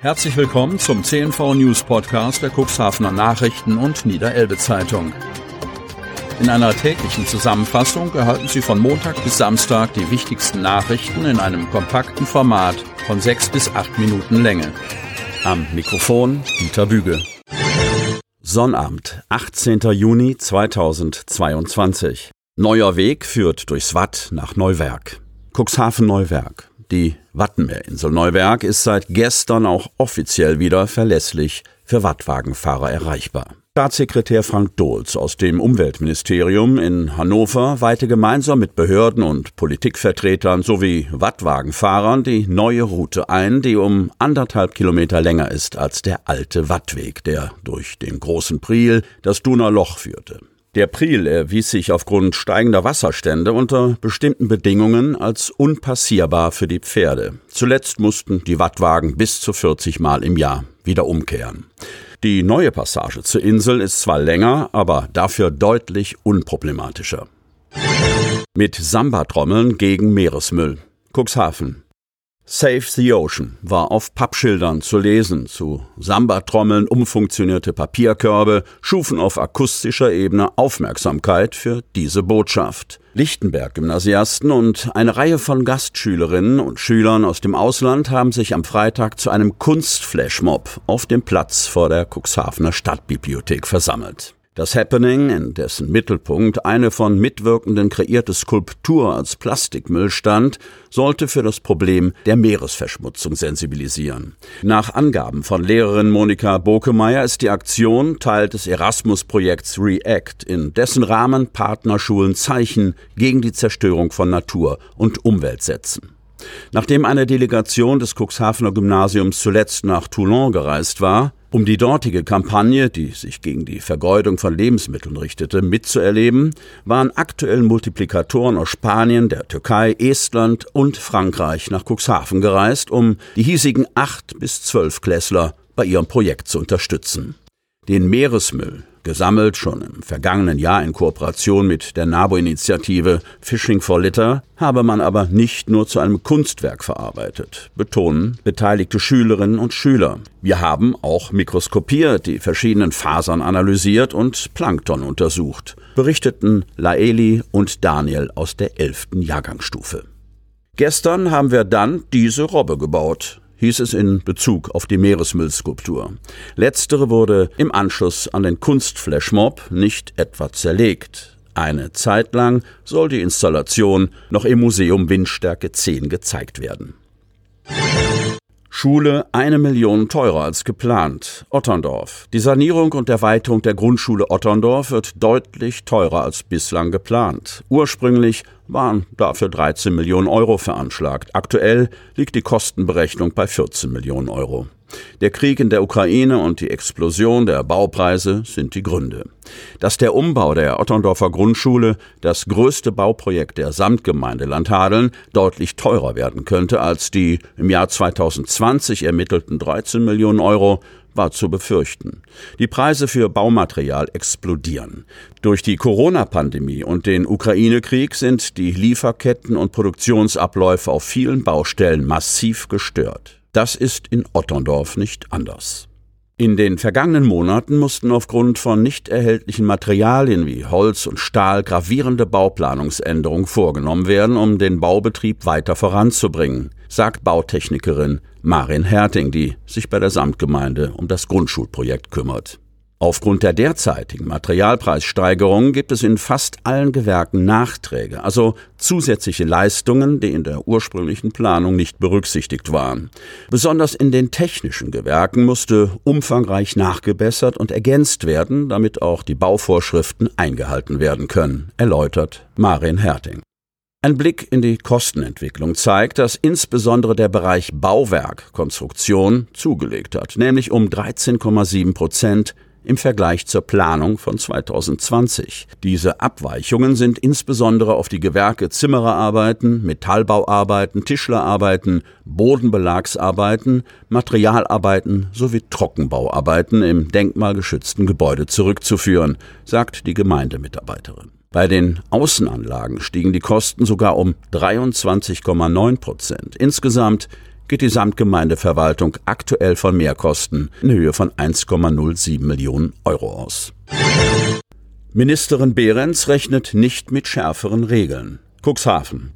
Herzlich willkommen zum CNV News Podcast der Cuxhavener Nachrichten und Niederelbe Zeitung. In einer täglichen Zusammenfassung erhalten Sie von Montag bis Samstag die wichtigsten Nachrichten in einem kompakten Format von sechs bis acht Minuten Länge. Am Mikrofon Dieter Büge. Sonnabend, 18. Juni 2022. Neuer Weg führt durchs Watt nach Neuwerk. Cuxhaven Neuwerk. Die Wattenmeerinsel Neuwerk ist seit gestern auch offiziell wieder verlässlich für Wattwagenfahrer erreichbar. Staatssekretär Frank Dohls aus dem Umweltministerium in Hannover weihte gemeinsam mit Behörden und Politikvertretern sowie Wattwagenfahrern die neue Route ein, die um anderthalb Kilometer länger ist als der alte Wattweg, der durch den großen Priel das Duner führte. Der Priel erwies sich aufgrund steigender Wasserstände unter bestimmten Bedingungen als unpassierbar für die Pferde. Zuletzt mussten die Wattwagen bis zu 40 Mal im Jahr wieder umkehren. Die neue Passage zur Insel ist zwar länger, aber dafür deutlich unproblematischer. Mit Samba-Trommeln gegen Meeresmüll. Cuxhaven. Save the Ocean war auf Pappschildern zu lesen. Zu Samba-Trommeln umfunktionierte Papierkörbe schufen auf akustischer Ebene Aufmerksamkeit für diese Botschaft. Lichtenberg-Gymnasiasten und eine Reihe von Gastschülerinnen und Schülern aus dem Ausland haben sich am Freitag zu einem Kunstflashmob auf dem Platz vor der Cuxhavener Stadtbibliothek versammelt. Das Happening, in dessen Mittelpunkt eine von Mitwirkenden kreierte Skulptur als Plastikmüll stand, sollte für das Problem der Meeresverschmutzung sensibilisieren. Nach Angaben von Lehrerin Monika Bokemeyer ist die Aktion Teil des Erasmus-Projekts REACT, in dessen Rahmen Partnerschulen Zeichen gegen die Zerstörung von Natur und Umwelt setzen. Nachdem eine Delegation des Cuxhavener Gymnasiums zuletzt nach Toulon gereist war, um die dortige Kampagne, die sich gegen die Vergeudung von Lebensmitteln richtete, mitzuerleben, waren aktuell Multiplikatoren aus Spanien, der Türkei, Estland und Frankreich nach Cuxhaven gereist, um die hiesigen acht bis zwölf Klässler bei ihrem Projekt zu unterstützen. Den Meeresmüll, gesammelt schon im vergangenen Jahr in Kooperation mit der NABO-Initiative Fishing for Litter, habe man aber nicht nur zu einem Kunstwerk verarbeitet, betonen beteiligte Schülerinnen und Schüler. Wir haben auch mikroskopiert, die verschiedenen Fasern analysiert und Plankton untersucht, berichteten Laeli und Daniel aus der elften Jahrgangsstufe. Gestern haben wir dann diese Robbe gebaut hieß es in Bezug auf die Meeresmüllskulptur. Letztere wurde im Anschluss an den Kunstflashmob nicht etwa zerlegt. Eine Zeit lang soll die Installation noch im Museum Windstärke 10 gezeigt werden. Schule eine Million teurer als geplant. Otterndorf. Die Sanierung und Erweiterung der Grundschule Otterndorf wird deutlich teurer als bislang geplant. Ursprünglich waren dafür 13 Millionen Euro veranschlagt. Aktuell liegt die Kostenberechnung bei 14 Millionen Euro. Der Krieg in der Ukraine und die Explosion der Baupreise sind die Gründe. Dass der Umbau der Otterndorfer Grundschule, das größte Bauprojekt der Samtgemeinde Landhadeln, deutlich teurer werden könnte als die im Jahr 2020 ermittelten 13 Millionen Euro, war zu befürchten. Die Preise für Baumaterial explodieren. Durch die Corona-Pandemie und den Ukraine-Krieg sind die Lieferketten und Produktionsabläufe auf vielen Baustellen massiv gestört. Das ist in Otterndorf nicht anders. In den vergangenen Monaten mussten aufgrund von nicht erhältlichen Materialien wie Holz und Stahl gravierende Bauplanungsänderungen vorgenommen werden, um den Baubetrieb weiter voranzubringen, sagt Bautechnikerin Marin Herting, die sich bei der Samtgemeinde um das Grundschulprojekt kümmert. Aufgrund der derzeitigen Materialpreissteigerung gibt es in fast allen Gewerken Nachträge, also zusätzliche Leistungen, die in der ursprünglichen Planung nicht berücksichtigt waren. Besonders in den technischen Gewerken musste umfangreich nachgebessert und ergänzt werden, damit auch die Bauvorschriften eingehalten werden können, erläutert Marin Herting. Ein Blick in die Kostenentwicklung zeigt, dass insbesondere der Bereich Bauwerk, Konstruktion zugelegt hat, nämlich um 13,7 Prozent im Vergleich zur Planung von 2020. Diese Abweichungen sind insbesondere auf die Gewerke Zimmererarbeiten, Metallbauarbeiten, Tischlerarbeiten, Bodenbelagsarbeiten, Materialarbeiten sowie Trockenbauarbeiten im denkmalgeschützten Gebäude zurückzuführen, sagt die Gemeindemitarbeiterin. Bei den Außenanlagen stiegen die Kosten sogar um 23,9 Prozent. Insgesamt geht die Samtgemeindeverwaltung aktuell von Mehrkosten in Höhe von 1,07 Millionen Euro aus. Ministerin Behrens rechnet nicht mit schärferen Regeln. Cuxhaven.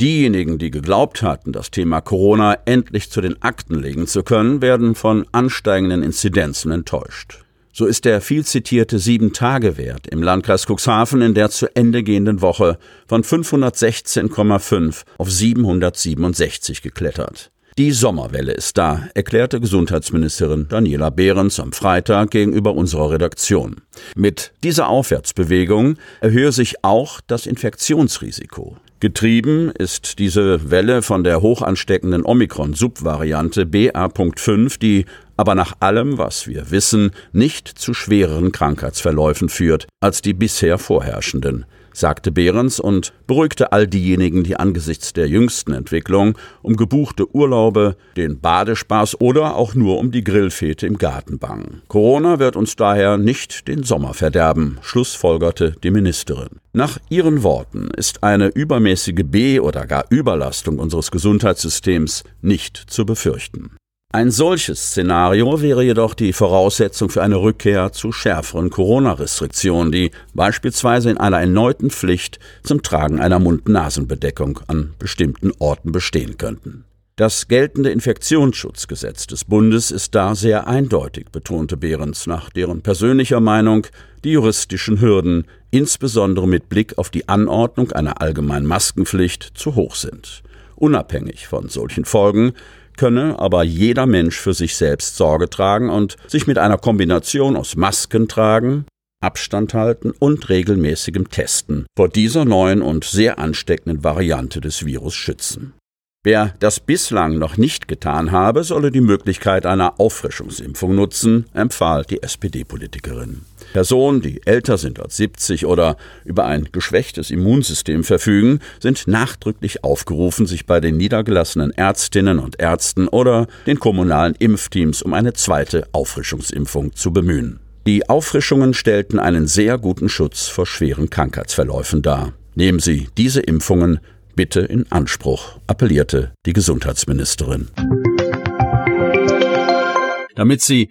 Diejenigen, die geglaubt hatten, das Thema Corona endlich zu den Akten legen zu können, werden von ansteigenden Inzidenzen enttäuscht. So ist der viel zitierte Sieben-Tage-Wert im Landkreis Cuxhaven in der zu Ende gehenden Woche von 516,5 auf 767 geklettert. Die Sommerwelle ist da, erklärte Gesundheitsministerin Daniela Behrens am Freitag gegenüber unserer Redaktion. Mit dieser Aufwärtsbewegung erhöhe sich auch das Infektionsrisiko. Getrieben ist diese Welle von der hochansteckenden Omikron-Subvariante BA.5, die aber nach allem, was wir wissen, nicht zu schwereren Krankheitsverläufen führt als die bisher vorherrschenden sagte Behrens und beruhigte all diejenigen, die angesichts der jüngsten Entwicklung um gebuchte Urlaube, den Badespaß oder auch nur um die Grillfete im Garten bangen. Corona wird uns daher nicht den Sommer verderben, schlussfolgerte die Ministerin. Nach ihren Worten ist eine übermäßige B- oder gar Überlastung unseres Gesundheitssystems nicht zu befürchten. Ein solches Szenario wäre jedoch die Voraussetzung für eine Rückkehr zu schärferen Corona-Restriktionen, die beispielsweise in einer erneuten Pflicht zum Tragen einer Mund-Nasen-Bedeckung an bestimmten Orten bestehen könnten. Das geltende Infektionsschutzgesetz des Bundes ist da sehr eindeutig, betonte Behrens nach deren persönlicher Meinung die juristischen Hürden, insbesondere mit Blick auf die Anordnung einer allgemeinen Maskenpflicht, zu hoch sind. Unabhängig von solchen Folgen könne aber jeder Mensch für sich selbst Sorge tragen und sich mit einer Kombination aus Masken tragen, Abstand halten und regelmäßigem Testen vor dieser neuen und sehr ansteckenden Variante des Virus schützen. Wer das bislang noch nicht getan habe, solle die Möglichkeit einer Auffrischungsimpfung nutzen, empfahl die SPD-Politikerin. Personen, die älter sind als 70 oder über ein geschwächtes Immunsystem verfügen, sind nachdrücklich aufgerufen, sich bei den niedergelassenen Ärztinnen und Ärzten oder den kommunalen Impfteams um eine zweite Auffrischungsimpfung zu bemühen. Die Auffrischungen stellten einen sehr guten Schutz vor schweren Krankheitsverläufen dar. Nehmen Sie diese Impfungen bitte in Anspruch, appellierte die Gesundheitsministerin. Damit Sie